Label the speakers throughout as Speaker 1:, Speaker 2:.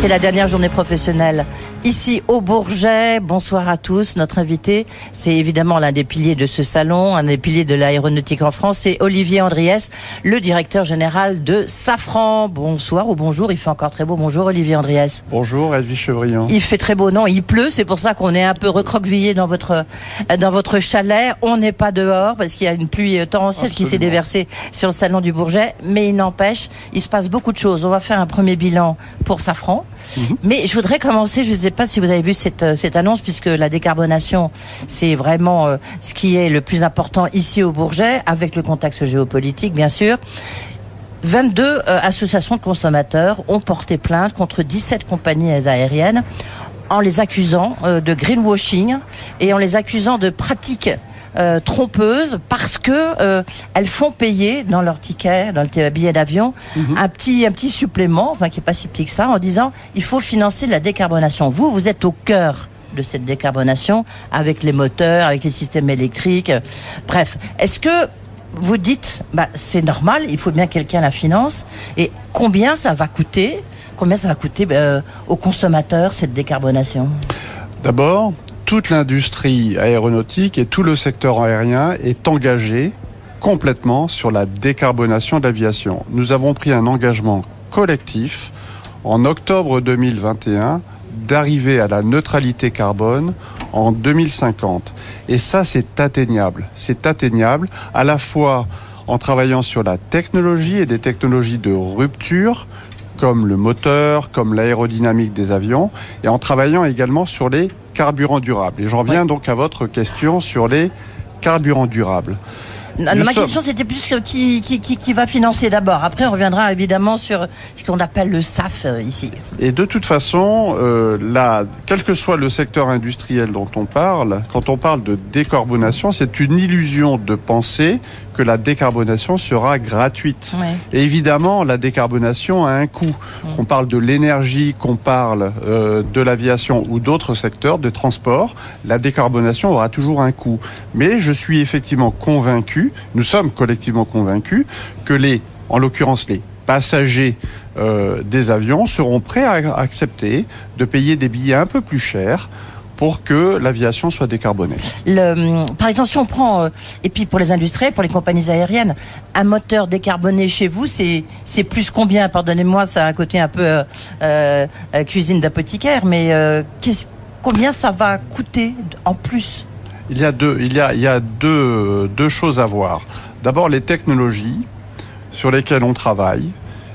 Speaker 1: C'est la dernière journée professionnelle ici au Bourget. Bonsoir à tous. Notre invité, c'est évidemment l'un des piliers de ce salon, un des piliers de l'aéronautique en France, c'est Olivier Andriès, le directeur général de Safran. Bonsoir ou bonjour, il fait encore très beau. Bonjour Olivier Andriès.
Speaker 2: Bonjour Elvie Chevrillon.
Speaker 1: Il fait très beau, non, il pleut, c'est pour ça qu'on est un peu recroquevillé dans votre, dans votre chalet. On n'est pas dehors parce qu'il y a une pluie torrentielle qui s'est déversée sur le salon du Bourget, mais il n'empêche, il se passe beaucoup de choses. On va faire un premier bilan pour Safran. Mhm. Mais je voudrais commencer, je ne sais pas si vous avez vu cette, euh, annonce, puisque la décarbonation, c'est vraiment euh, ce qui est le plus important ici au Bourget, avec le contexte géopolitique, bien sûr. 22 euh, associations de consommateurs ont porté plainte contre 17 compagnies aériennes en les accusant de greenwashing et en les accusant de pratiques euh, trompeuses parce que euh, elles font payer dans leur ticket, dans le billet d'avion, mhm. un petit un petit supplément, enfin qui est pas si petit que ça, en disant il faut financer la décarbonation. Vous, vous êtes au cœur de cette décarbonation avec les moteurs, avec les systèmes électriques. Bref, est-ce que vous dites, bah, c'est normal, il faut bien que quelqu'un la finance, et combien ça va coûter Combien ça va coûter euh, aux consommateurs cette décarbonation?
Speaker 2: D'abord, toute l'industrie aéronautique et tout le secteur aérien est engagé complètement sur la décarbonation de l'aviation. Nous avons pris un engagement collectif en octobre 2021 d'arriver à la neutralité carbone en 2050. Et ça, c'est atteignable. C'est atteignable à la fois en travaillant sur la technologie et des technologies de rupture, comme le moteur, comme l'aérodynamique des avions, et en travaillant également sur les carburants durables. Et j'en viens donc à votre question sur les carburants durables
Speaker 1: ma question, c'était plus qui, qui, qui, va financer d'abord. Après, on reviendra évidemment sur ce qu'on appelle le SAF euh, ici.
Speaker 2: Et de toute façon, euh, là, quel que soit le secteur industriel dont on parle, quand on parle de décarbonation, c'est une illusion de penser que la décarbonation sera gratuite. Et évidemment, la décarbonation a un coût. Qu'on parle de l'énergie, qu'on parle euh, de l'aviation ou d'autres secteurs de transport, la décarbonation aura toujours un coût. Mais je suis effectivement convaincu nous sommes collectivement convaincus que les, en l'occurrence les passagers euh, des avions seront prêts à accepter de payer des billets un peu plus chers pour que l'aviation soit décarbonée.
Speaker 1: par exemple, si on prend, euh, et puis pour les industriels, pour les compagnies aériennes, un moteur décarboné chez vous, c'est plus combien? Pardonnez-moi, ça a un côté un peu euh, cuisine d'apothicaire, mais combien ça va coûter en plus?
Speaker 2: Il y a deux, il y a, il y a deux, deux choses à voir. D'abord, les technologies sur lesquelles on travaille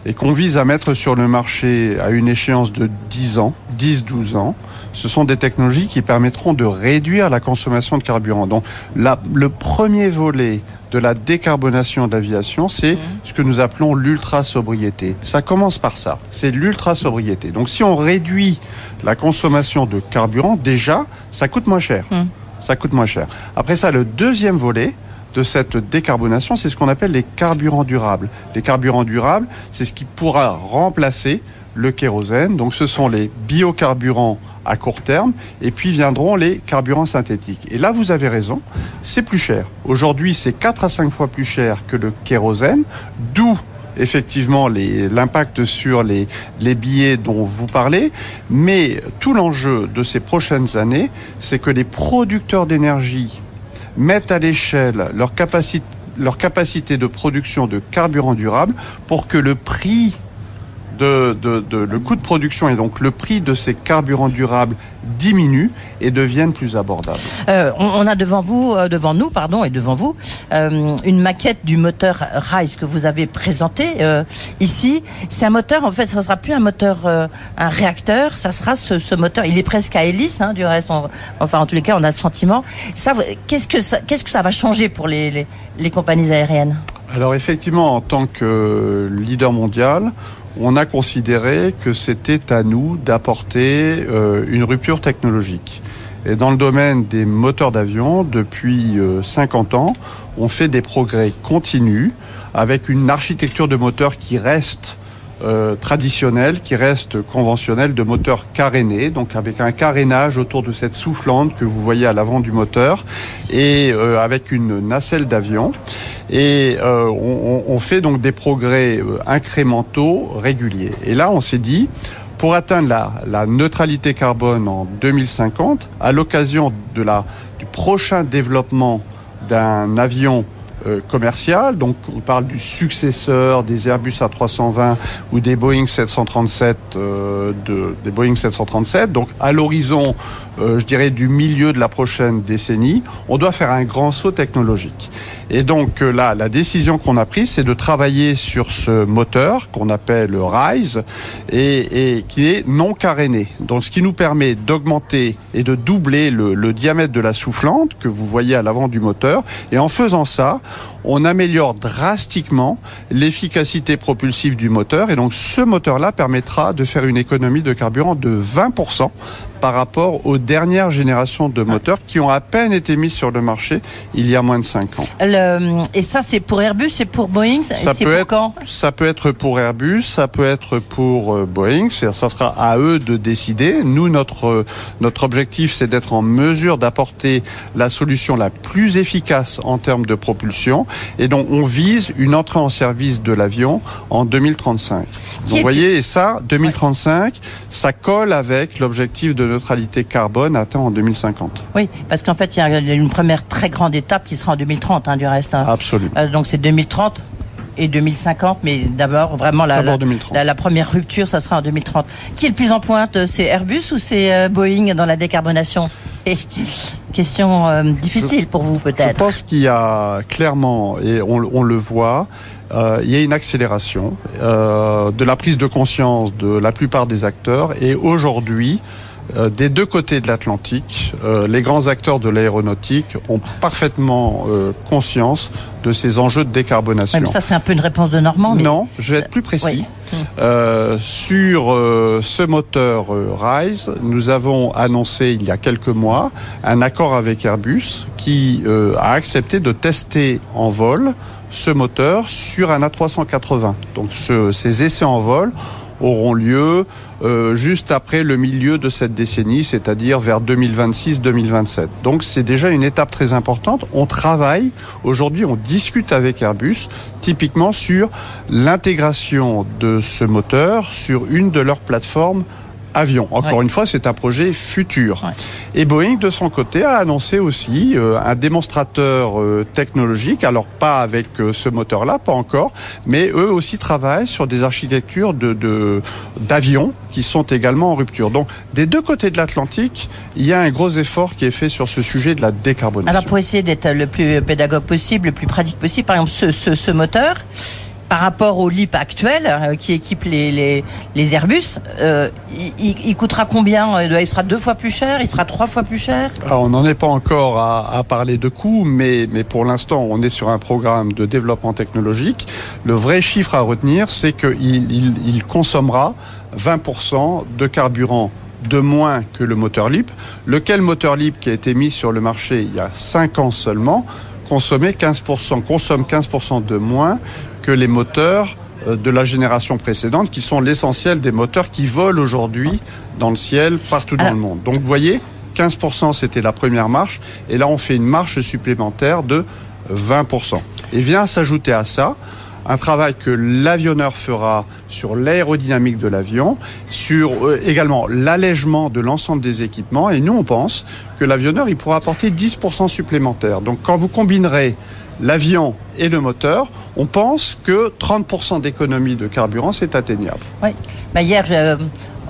Speaker 2: et qu'on vise à mettre sur le marché à une échéance de 10 ans, 10-12 ans, ce sont des technologies qui permettront de réduire la consommation de carburant. Donc, la, le premier volet de la décarbonation de l'aviation, c'est ce que nous appelons l'ultra-sobriété. Ça commence par ça, c'est l'ultra-sobriété. Donc si on réduit la consommation de carburant, déjà, ça coûte moins cher. Mmh ça coûte moins cher. Après ça, le deuxième volet de cette décarbonation, c'est ce qu'on appelle les carburants durables. Les carburants durables, c'est ce qui pourra remplacer le kérosène. Donc ce sont les biocarburants à court terme, et puis viendront les carburants synthétiques. Et là, vous avez raison, c'est plus cher. Aujourd'hui, c'est 4 à 5 fois plus cher que le kérosène, d'où effectivement l'impact sur les, billets dont vous parlez, mais tout l'enjeu de ces prochaines années, c'est que les producteurs d'énergie mettent à l'échelle leur capacité de production de carburant durable pour que le prix de, le coût de production et donc le prix de ces carburants durables diminue et devienne plus abordable.
Speaker 1: Euh, on, a devant vous, euh, devant nous, pardon, et devant vous, euh, une maquette du moteur Rise que vous avez présenté ici. C'est un moteur, en fait, ça ne sera plus un moteur, un réacteur, ça sera ce, moteur. Il est presque à hélice, hein, du reste. enfin, en tous les cas, on a le sentiment. Ça, qu'est-ce que ça, qu'est-ce que ça va changer pour les, les compagnies aériennes?
Speaker 2: Alors effectivement, en tant que leader mondial, on a considéré que c'était à nous d'apporter euh, une rupture technologique. Et dans le domaine des moteurs d'avion, depuis 50 euh, ans, on fait des progrès continus avec une architecture de moteur qui reste euh, qui reste conventionnel de moteur caréné, donc avec un carénage autour de cette soufflante que vous voyez à l'avant du moteur et euh, avec une nacelle d'avion. Et euh, on, fait donc des progrès incrémentaux réguliers. Et là, on s'est dit, pour atteindre la, neutralité carbone en 2050, à l'occasion du prochain développement d'un avion euh, commercial. Donc on parle du successeur des Airbus A320 ou des Boeing 737, euh, de, des Boeing 737. Donc à l'horizon, euh, je dirais du milieu de la prochaine décennie, on doit faire un grand saut technologique. Et donc là, la décision qu'on a prise, c'est de travailler sur ce moteur qu'on appelle le RISE et, qui est non caréné. Donc ce qui nous permet d'augmenter et de doubler le, le diamètre de la soufflante que vous voyez à l'avant du moteur. Et en faisant ça, on améliore drastiquement l'efficacité propulsive du moteur. Et donc ce moteur-là permettra de faire une économie de carburant de 20% par rapport aux dernières générations de moteurs qui ont à peine été mis sur le marché il y a moins de 5 ans.
Speaker 1: Le, et ça, c'est pour Airbus, c'est pour Boeing
Speaker 2: ça peut,
Speaker 1: pour
Speaker 2: être,
Speaker 1: quand?
Speaker 2: Ça peut être pour Airbus, ça peut être pour euh, Boeing. Ça sera à eux de décider. Nous, notre, notre objectif, c'est d'être en mesure d'apporter la solution la plus efficace en termes de propulsion. Et donc, on vise une entrée en service de l'avion en 2035. Donc, vous voyez, et ça, 2035, ouais. ça colle avec l'objectif de neutralité carbone atteint en 2050.
Speaker 1: Oui, parce qu'en fait, il y a une première très grande étape qui sera en 2030, hein, du reste. Hein.
Speaker 2: Absolument.
Speaker 1: Euh, donc c'est 2030 et 2050, mais d'abord vraiment la, la, la, la, première rupture, ça sera en 2030. Qui est le plus en pointe C'est Airbus ou c'est euh, Boeing dans la décarbonation? Et question euh, difficile
Speaker 2: je,
Speaker 1: pour vous peut-être.
Speaker 2: Je pense qu'il y a clairement, et on, on le voit, euh, il y a une accélération euh, de la prise de conscience de la plupart des acteurs. Et aujourd'hui, euh, des deux côtés de l'Atlantique, euh, les grands acteurs de l'aéronautique ont parfaitement euh, conscience de ces enjeux de décarbonation.
Speaker 1: Ouais, ça, c'est un peu une réponse de Normand. Mais...
Speaker 2: Non, je vais être plus précis.
Speaker 1: Oui.
Speaker 2: sur ce moteur RISE, nous avons annoncé il y a quelques mois un accord avec Airbus qui a accepté de tester en vol ce moteur sur un A380. Donc ce, ces essais en vol auront lieu euh, juste après le milieu de cette décennie, c'est-à-dire vers 2026-2027. Donc c'est déjà une étape très importante. On travaille, aujourd'hui on discute avec Airbus, typiquement sur l'intégration de ce moteur sur une de leurs plateformes avion. Encore ouais. une fois, c'est un projet futur.
Speaker 1: Ouais.
Speaker 2: Et Boeing, de son côté, a annoncé aussi euh, un démonstrateur euh, technologique. Alors pas avec euh, ce moteur-là, pas encore, mais eux aussi travaillent sur des architectures de d'avions qui sont également en rupture. Donc, des deux côtés de l'Atlantique, il y a un gros effort qui est fait sur ce sujet de la décarbonation.
Speaker 1: Alors, pour essayer d'être le plus pédagogue possible, le plus pratique possible, par exemple, ce, ce, ce moteur par rapport au LIP actuel euh, qui équipe les, les, les Airbus, euh, il, coûtera combien Il sera deux fois plus cher Il sera trois fois plus cher?
Speaker 2: Alors, On n'en est pas encore à, parler de coûts, mais, mais pour l'instant, on est sur un programme de développement technologique. Le vrai chiffre à retenir, c'est qu'il il, consommera 20% de carburant de moins que le moteur LIP, lequel moteur LIP qui a été mis sur le marché il y a 5 ans seulement, consommait 15%, consomme 15% de moins que les moteurs euh, de la génération précédente, qui sont l'essentiel des moteurs qui volent aujourd'hui dans le ciel partout dans le monde. Donc vous voyez, 15% c'était la première marche, et là on fait une marche supplémentaire de 20%. Et vient s'ajouter à ça un travail que l'avionneur fera sur l'aérodynamique de l'avion, sur euh, également l'allègement de l'ensemble des équipements. Et nous, on pense que l'avionneur, il pourra apporter 10% supplémentaire. Donc quand vous combinerez l'avion et le moteur, on pense que 30% d'économie de carburant, c'est atteignable.
Speaker 1: Oui. Bah hier, je,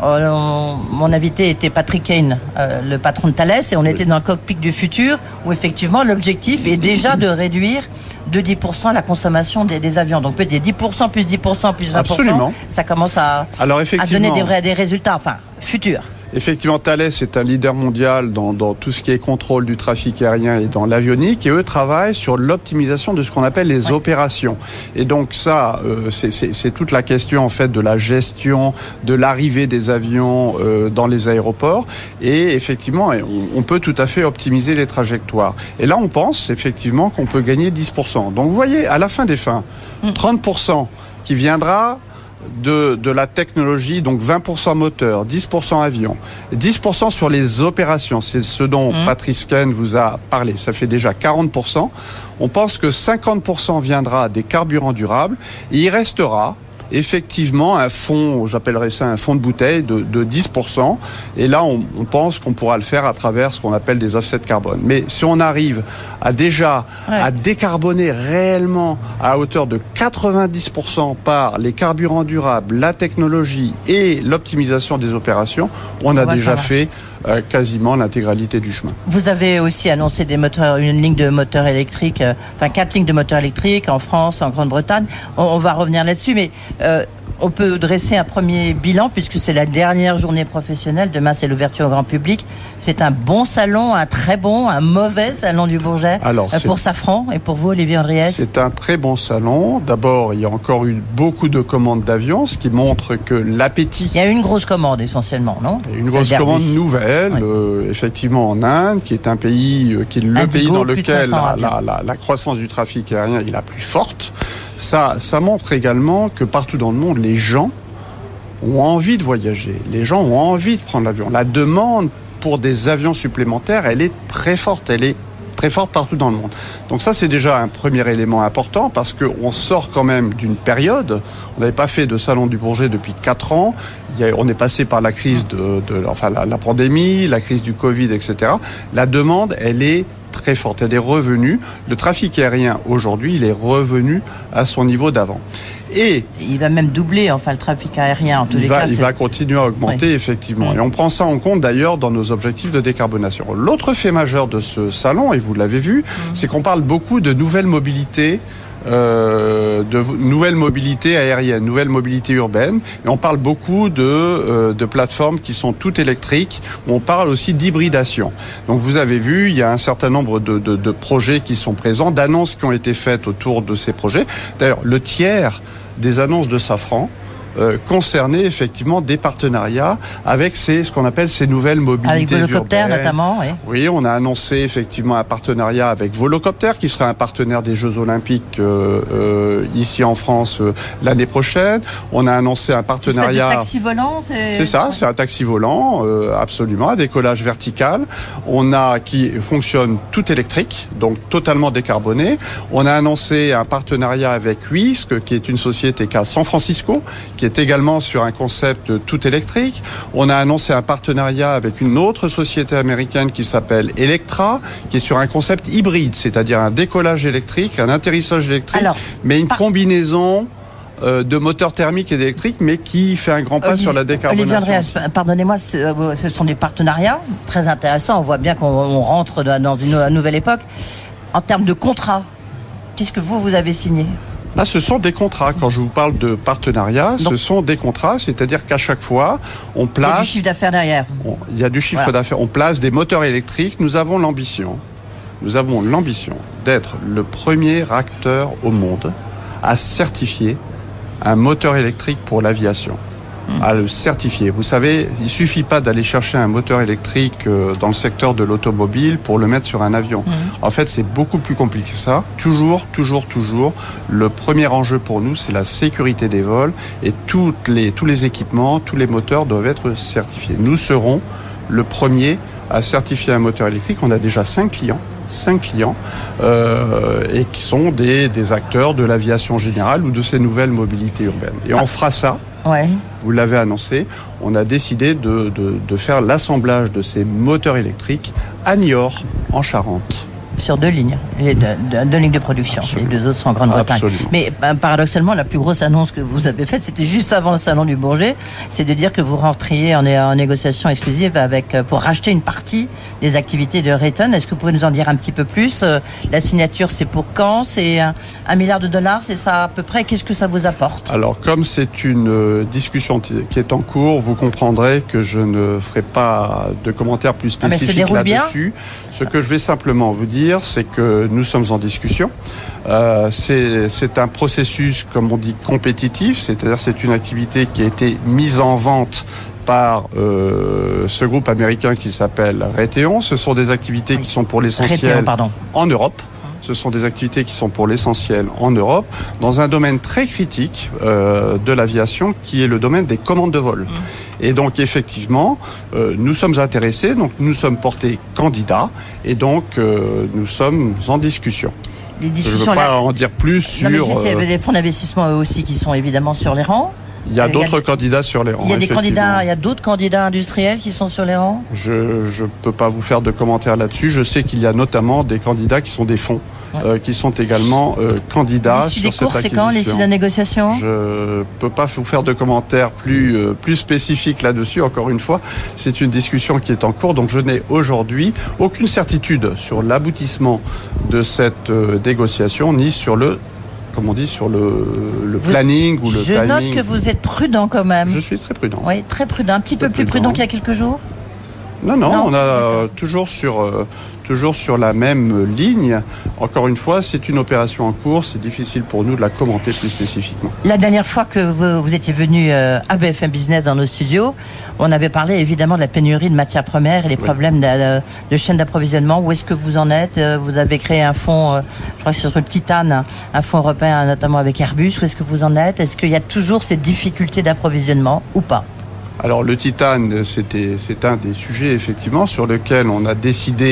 Speaker 1: euh, mon invité était Patrick Kane, euh, le patron de Thales, et on était dans le cockpit du futur, où effectivement l'objectif est déjà de réduire de 10% la consommation des, des avions. Donc peut-être 10% plus 10% plus 20%,
Speaker 2: Absolument.
Speaker 1: ça commence à,
Speaker 2: Alors,
Speaker 1: à donner des, vrais, des résultats, enfin, futurs.
Speaker 2: Effectivement, Thales est un leader mondial dans, dans, tout ce qui est contrôle du trafic aérien et dans l'avionique, et eux travaillent sur l'optimisation de ce qu'on appelle les opérations. Et donc ça, euh, c'est toute la question en fait de la gestion de l'arrivée des avions euh, dans les aéroports. Et effectivement, on, on, peut tout à fait optimiser les trajectoires. Et là, on pense effectivement qu'on peut gagner 10%. Donc vous voyez, à la fin des fins, 30% qui viendra de, de la technologie, donc 20% moteur, 10% avion, 10% sur les opérations, c'est ce dont
Speaker 1: Mhm.
Speaker 2: Patrice Ken vous a parlé, ça fait déjà 40%. On pense que 50% viendra des carburants durables et il restera effectivement un fonds, j'appellerais ça un fonds de bouteille de, de 10%. Et là, on, on pense qu'on pourra le faire à travers ce qu'on appelle des offsets de carbone. Mais si on arrive à déjà
Speaker 1: Ouais.
Speaker 2: à décarboner réellement à hauteur de 90% par les carburants durables, la technologie et l'optimisation des opérations, on a déjà
Speaker 1: marche.
Speaker 2: Euh, quasiment l'intégralité du chemin.
Speaker 1: Vous avez aussi annoncé des moteurs, une ligne de moteurs électriques, euh, enfin quatre lignes de moteurs électriques en France, en Grande-Bretagne. On, on va revenir là-dessus, mais euh, on peut dresser un premier bilan puisque c'est la dernière journée professionnelle. Demain, c'est l'ouverture au grand public. C'est un bon salon, un très bon, un mauvais salon du Bourget
Speaker 2: Alors,
Speaker 1: euh, pour Safran et pour vous, Olivier Andriès.
Speaker 2: C'est un très bon salon. D'abord, il y a encore eu beaucoup de commandes d'avions, ce qui montre que l'appétit
Speaker 1: Il y a une grosse commande essentiellement, non?
Speaker 2: Une grosse commande nouvelle,
Speaker 1: Oui.
Speaker 2: euh, effectivement en Inde, qui est un pays, euh, qui est le
Speaker 1: Indigo,
Speaker 2: pays dans lequel
Speaker 1: 500
Speaker 2: la,
Speaker 1: avions.
Speaker 2: la- la- la croissance du trafic aérien est la plus forte. Ça, montre également que partout dans le monde, les gens ont envie de voyager. Les gens ont envie de prendre l'avion. La demande pour des avions supplémentaires, elle est très forte. Elle est très forte partout dans le monde. Donc ça, c'est déjà un premier élément important parce qu'on sort quand même d'une période. On n'avait pas fait de salon du Bourget depuis quatre ans. On est passé par la crise de, enfin la pandémie, la crise du Covid, etc. La demande, elle est très forte. Elle est revenue. Le trafic aérien aujourd'hui, il est revenu à son niveau d'avant. Et
Speaker 1: Il va même doubler, enfin, le trafic aérien en tous
Speaker 2: il
Speaker 1: les
Speaker 2: va,
Speaker 1: cas.
Speaker 2: il va continuer à augmenter, effectivement.
Speaker 1: Oui.
Speaker 2: Et on prend ça en compte d'ailleurs dans nos objectifs de décarbonation. L'autre fait majeur de ce salon, et vous l'avez vu, c'est qu'on parle beaucoup de nouvelles mobilités. Euh, de nouvelles mobilités aériennes, nouvelles mobilités urbaines. Et on parle beaucoup de, euh, de plateformes qui sont toutes électriques. On parle aussi d'hybridation. Donc vous avez vu, il y a un certain nombre de, de- de projets qui sont présents, d'annonces qui ont été faites autour de ces projets. D'ailleurs, le tiers des annonces de Safran euh, concerner effectivement des partenariats avec ces, ce qu'on appelle ces nouvelles mobilités
Speaker 1: Avec Volocopter
Speaker 2: urbaines.
Speaker 1: notamment, oui.
Speaker 2: Oui, on a annoncé effectivement un partenariat avec Volocopter, qui sera un partenaire des Jeux Olympiques euh, euh, ici en France euh, l'année prochaine. On a annoncé un
Speaker 1: Espèce de
Speaker 2: partenariat.
Speaker 1: taxi volant, c'est.
Speaker 2: C'est ça, c'est un taxi volant, euh, absolument, à décollage vertical. On a qui fonctionne tout électrique, donc totalement décarboné. On a annoncé un partenariat avec Whisk, qui est une société qui est à San Francisco, qui est également sur un concept tout électrique. On a annoncé un partenariat avec une autre société américaine qui s'appelle Electra, qui est sur un concept hybride, c'est-à-dire un décollage électrique, un atterrissage électrique,
Speaker 1: Alors,
Speaker 2: mais une
Speaker 1: par-
Speaker 2: combinaison euh, de moteur thermique et d'électrique, mais qui fait un grand pas
Speaker 1: Olivier-
Speaker 2: sur la
Speaker 1: Olivier
Speaker 2: décarbonation.
Speaker 1: Andreas, pardonnez-moi, ce, euh, ce sont des partenariats très intéressants. On voit bien qu'on on rentre dans une nou- nouvelle époque. En termes de contrat, qu'est-ce que vous, vous avez signé?
Speaker 2: Ah, ce sont des contrats. Quand je vous parle de partenariat, ce sont des contrats, c'est-à-dire qu'à chaque fois, on
Speaker 1: Il y a du
Speaker 2: place,
Speaker 1: chiffre d'affaires derrière.
Speaker 2: on- il y a du chiffre
Speaker 1: Voilà.
Speaker 2: d'affaires, on place des moteurs électriques. Nous avons l'ambition, nous avons l'ambition d'être le premier acteur au monde à certifier un moteur électrique pour l'aviation. À le certifier. Vous savez, il suffit pas d'aller chercher un moteur électrique euh, dans le secteur de l'automobile pour le mettre sur un avion. En fait, c'est beaucoup plus compliqué que ça. Toujours, toujours, toujours. Le premier enjeu pour nous, c'est la sécurité des vols et toutes les, tous les équipements, tous les moteurs doivent être certifiés. Nous serons le premier à certifier un moteur électrique. On a déjà cinq clients cinq clients euh, et qui sont des, des acteurs de l'aviation générale ou de ces nouvelles mobilités urbaines. Et on fera ça Vous l'avez annoncé, on a décidé de, de- de faire l'assemblage de ces moteurs électriques à Niort, en Charente.
Speaker 1: Sur deux lignes, les deux, lignes de production.
Speaker 2: Absolument.
Speaker 1: Les deux autres sont en Grande-Bretagne. Mais euh, paradoxalement, la plus grosse annonce que vous avez faite, c'était juste avant le salon du Bourget, c'est de dire que vous rentriez en, né- en négociation exclusive avec euh, pour racheter une partie des activités de Rayton. Est-ce que vous pouvez nous en dire un petit peu plus Euh, La signature, c'est pour quand? C'est un, un milliard de dollars, c'est ça à peu près? Qu'est-ce que ça vous apporte?
Speaker 2: Alors, comme c'est une discussion qui est en cours, vous comprendrez que je ne ferai pas de commentaires plus
Speaker 1: Ah,
Speaker 2: spécifiques là-dessus. Ce que je vais simplement vous dire, c'est que nous sommes en discussion. Euh, c'est un processus, comme on dit, compétitif, c'est-à-dire c'est une activité qui a été mise en vente par euh, ce groupe américain qui s'appelle Raytheon. Ce sont des activités qui sont pour l'essentiel en Europe. Ce sont des activités qui sont pour l'essentiel en Europe, dans un domaine très critique euh, de l'aviation, qui est le domaine des commandes de vol. Et donc effectivement, euh, nous sommes intéressés, donc nous sommes portés candidats, et donc euh, nous sommes en discussion.
Speaker 1: Les
Speaker 2: Je ne
Speaker 1: discussions
Speaker 2: veux pas
Speaker 1: là.
Speaker 2: en dire plus sur.
Speaker 1: Non, mais je sais, il y
Speaker 2: euh,
Speaker 1: fonds d'investissement eux aussi qui sont évidemment sur les rangs.
Speaker 2: Il y a d'autres candidats sur les rangs.
Speaker 1: Il y a des candidats, il y a d'autres candidats industriels qui sont sur les rangs.
Speaker 2: Je ne peux pas vous faire de commentaires là-dessus. Je sais qu'il y a notamment des candidats qui sont des fonds,
Speaker 1: Ouais.
Speaker 2: euh, qui sont également euh, candidats
Speaker 1: L'issue
Speaker 2: sur
Speaker 1: des cours, c'est quand l'issue de la négociation?
Speaker 2: Je peux pas vous faire de commentaires plus euh, plus spécifiques là-dessus. Encore une fois, c'est une discussion qui est en cours, donc je n'ai aujourd'hui aucune certitude sur l'aboutissement de cette euh, négociation ni sur le, comme on dit, sur le, le
Speaker 1: Vous-
Speaker 2: planning ou le
Speaker 1: Je
Speaker 2: timing.
Speaker 1: note que vous êtes prudent quand même.
Speaker 2: Je suis très prudent.
Speaker 1: Oui, très prudent, un petit peu plus
Speaker 2: prudent.
Speaker 1: prudent qu'il y a quelques jours.
Speaker 2: Non, non,
Speaker 1: Non,
Speaker 2: on a euh, toujours sur, euh, toujours sur la même ligne. Encore une fois, c'est une opération en cours. C'est difficile pour nous de la commenter plus spécifiquement.
Speaker 1: La dernière fois que vous, vous étiez venu euh, à BFM Business dans nos studios, on avait parlé évidemment de la pénurie de matières premières et les
Speaker 2: Oui.
Speaker 1: problèmes de, de chaîne d'approvisionnement. Où est-ce que vous en êtes Vous avez créé un fonds, je crois que c'est sur le Titane, un fonds européen notamment avec Airbus. Où est-ce que vous en êtes? Est-ce qu'il y a toujours ces difficultés d'approvisionnement ou pas?
Speaker 2: Alors le titane, c'était, c'est un des sujets effectivement sur lequel on a décidé,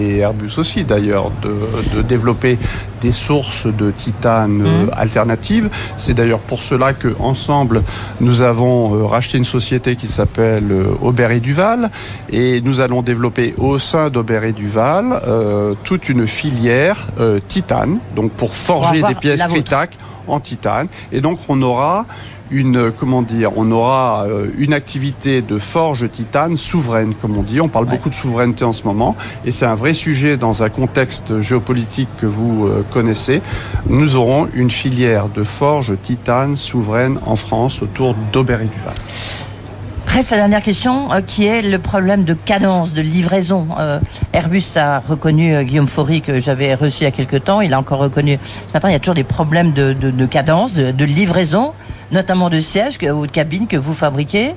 Speaker 2: et, et Airbus aussi d'ailleurs, de, de développer des sources de titane euh,
Speaker 1: Mhm.
Speaker 2: alternatives. C'est d'ailleurs pour cela que ensemble nous avons euh, racheté une société qui s'appelle euh, Aubert et Duval et nous allons développer au sein d'Aubert et Duval euh, toute une filière euh, titane, donc pour forger des pièces. Critac en titane. Et donc on aura une comment dire, on aura euh, une activité de forge titane souveraine, comme on dit. On parle
Speaker 1: Ouais.
Speaker 2: beaucoup de souveraineté en ce moment, et c'est un vrai sujet dans un contexte géopolitique que vous euh, connaissez. Nous aurons une filière de forge titane souveraine en France autour d'Aubert et Duval.
Speaker 1: Reste la dernière question, euh, qui est le problème de cadence, de livraison. Euh, Airbus a reconnu euh, Guillaume Faury que j'avais reçu il y a quelques temps. Il a encore reconnu ce matin. Il y a toujours des problèmes de, de- de cadence, de, de livraison, notamment de sièges ou de cabines que vous fabriquez,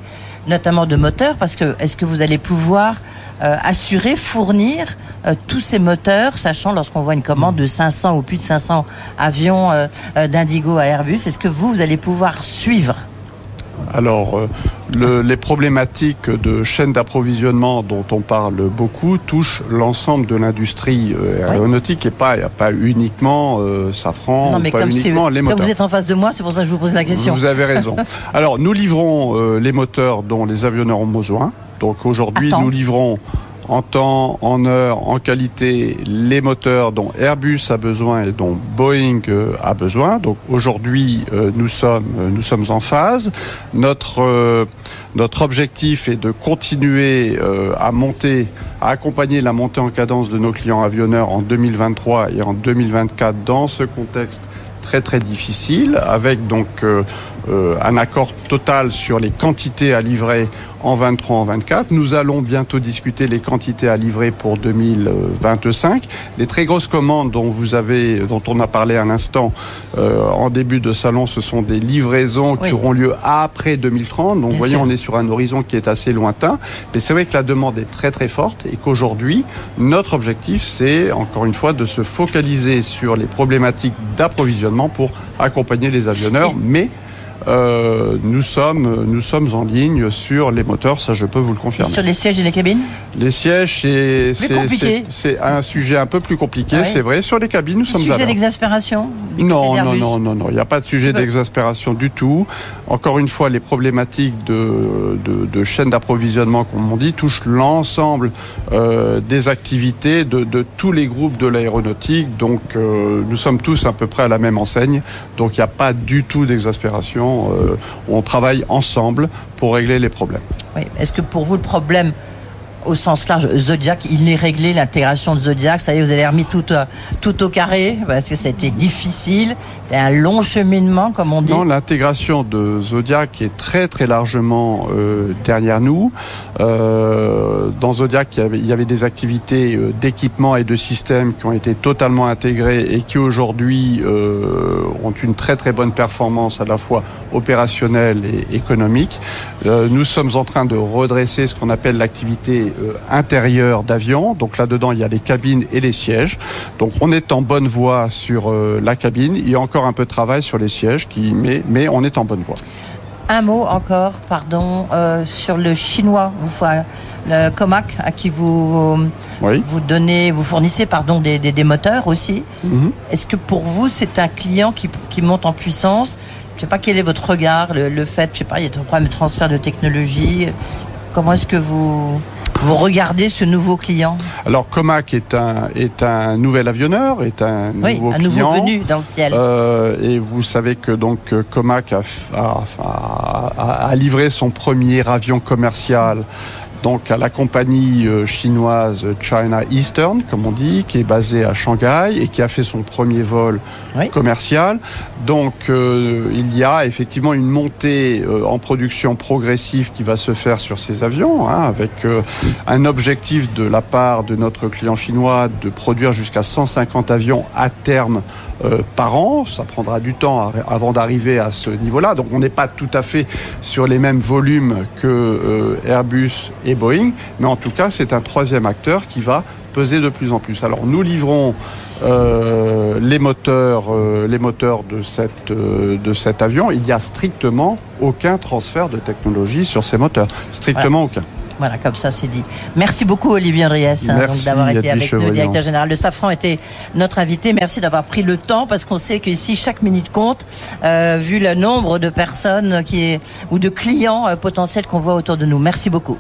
Speaker 1: notamment de moteurs. Parce que est-ce que vous allez pouvoir euh, assurer, fournir euh, tous ces moteurs, sachant lorsqu'on voit une commande de 500 ou plus de 500 avions euh, d'Indigo à Airbus, est-ce que vous allez pouvoir suivre
Speaker 2: Alors, euh, le- les problématiques de chaîne d'approvisionnement dont on parle beaucoup touchent l'ensemble de l'industrie euh, aéronautique et pas, pas uniquement euh, Safran,
Speaker 1: Non, mais
Speaker 2: pas
Speaker 1: comme,
Speaker 2: uniquement les
Speaker 1: comme
Speaker 2: moteurs.
Speaker 1: vous êtes en face de moi, c'est pour ça que je vous pose la question.
Speaker 2: Vous avez raison. Alors, nous livrons euh, les moteurs dont les avionneurs ont besoin. Donc aujourd'hui, nous livrons en temps, en heure, en qualité les moteurs dont Airbus a besoin et dont Boeing euh, a besoin. Donc aujourd'hui, euh, nous sommes euh, nous sommes en phase. Notre objectif est de continuer à monter, à accompagner la montée en cadence de nos clients avionneurs en 2023 et en 2024 dans ce contexte très très difficile, avec donc un accord total sur les quantités à livrer en 23 en 24. Nous allons bientôt discuter les quantités à livrer pour 2025. Les très grosses commandes dont vous avez, dont on a parlé à l'instant euh, en début de salon, ce sont des livraisons
Speaker 1: Oui.
Speaker 2: qui auront lieu après 2030. Donc, vous voyez, on est sur un horizon qui est assez lointain. Mais c'est vrai que la demande est très très forte et qu'aujourd'hui, notre objectif, c'est encore une fois de se focaliser sur les problématiques d'approvisionnement pour accompagner les avionneurs. Mais euh, nous sommes nous sommes en ligne sur les moteurs, ça je peux vous le confirmer.
Speaker 1: sur les sièges et les cabines
Speaker 2: Les sièges, c'est c'est-
Speaker 1: compliqué.
Speaker 2: c'est- c'est un sujet un peu plus compliqué,
Speaker 1: Ah ouais.
Speaker 2: c'est vrai. Sur les cabines, nous sommes à
Speaker 1: Sujet d'exaspération
Speaker 2: Non, non, non, non, non, il n'y a pas de sujet d'exaspération du tout. Encore une fois, les problématiques de, de, de chaîne d'approvisionnement, comme on dit, touchent l'ensemble euh, des activités de, de tous les groupes de l'aéronautique. Donc, euh, nous sommes tous à peu près à la même enseigne. Donc, il n'y a pas du tout d'exaspération. Euh, on travaille ensemble pour régler les problèmes.
Speaker 1: Est-ce que pour vous, le problème au sens large, Zodiac, il est réglé, l'intégration de Zodiac, ça y est, vous avez remis tout, euh, tout au carré, parce que c'était difficile, c'était un long cheminement, comme on dit.
Speaker 2: Non, l'intégration de Zodiac est très très largement euh, derrière nous. Euh, dans Zodiac, il y avait, des activités d'équipement et de systèmes qui ont été totalement intégrées et qui aujourd'hui ont une très très bonne performance à la fois opérationnelle et économique. Nous sommes en train de redresser ce qu'on appelle l'activité euh, intérieur d'avion. Donc là-dedans, il y a les cabines et les sièges. Donc on est en bonne voie sur euh, la cabine. Il y a encore un peu de travail sur les sièges, qui, mais, mais on est en bonne voie.
Speaker 1: Un mot encore, pardon, euh, sur le chinois, enfin, le Comac, à qui vous,
Speaker 2: Oui.
Speaker 1: vous donnez, vous fournissez pardon, des, des- des moteurs aussi.
Speaker 2: Mhm.
Speaker 1: Est-ce que pour vous, c'est un client qui, qui monte en puissance? Je ne sais pas quel est votre regard, le, le fait, je sais pas, il y a un problème de transfert de technologie. Comment est-ce que vous, vous regardez ce nouveau client
Speaker 2: Alors Comac est un, est un nouvel avionneur, est un
Speaker 1: Oui,
Speaker 2: nouveau
Speaker 1: un
Speaker 2: client.
Speaker 1: nouveau venu dans le ciel.
Speaker 2: Euh, et vous savez que donc Comac a, f- a- a- a- a livré son premier avion commercial donc à la compagnie euh, chinoise China Eastern, comme on dit, qui est basée à Shanghai et qui a fait son premier vol
Speaker 1: Oui.
Speaker 2: commercial. Donc euh, il y a effectivement une montée euh, en production progressive qui va se faire sur ces avions, hein, avec euh, un objectif de la part de notre client chinois de produire jusqu'à 150 avions à terme par an. Ça prendra du temps avant d'arriver à ce niveau-là. Donc on n'est pas tout à fait sur les mêmes volumes que Airbus et Boeing, mais en tout cas c'est un troisième acteur qui va peser de plus en plus. Alors nous livrons euh, les moteurs, euh, les moteurs de, cette, euh, de cet avion. Il n'y a strictement aucun transfert de technologie sur ces moteurs. Strictement aucun.
Speaker 1: Voilà, comme ça c'est dit. Merci beaucoup Olivier Andriès hein, d'avoir été avec nous,
Speaker 2: Chevrillon.
Speaker 1: directeur général. Le Safran était notre invité. Merci d'avoir pris le temps parce qu'on sait qu'ici chaque minute compte, euh, vu le nombre de personnes qui est, ou de clients euh, potentiels qu'on voit autour de nous. Merci beaucoup.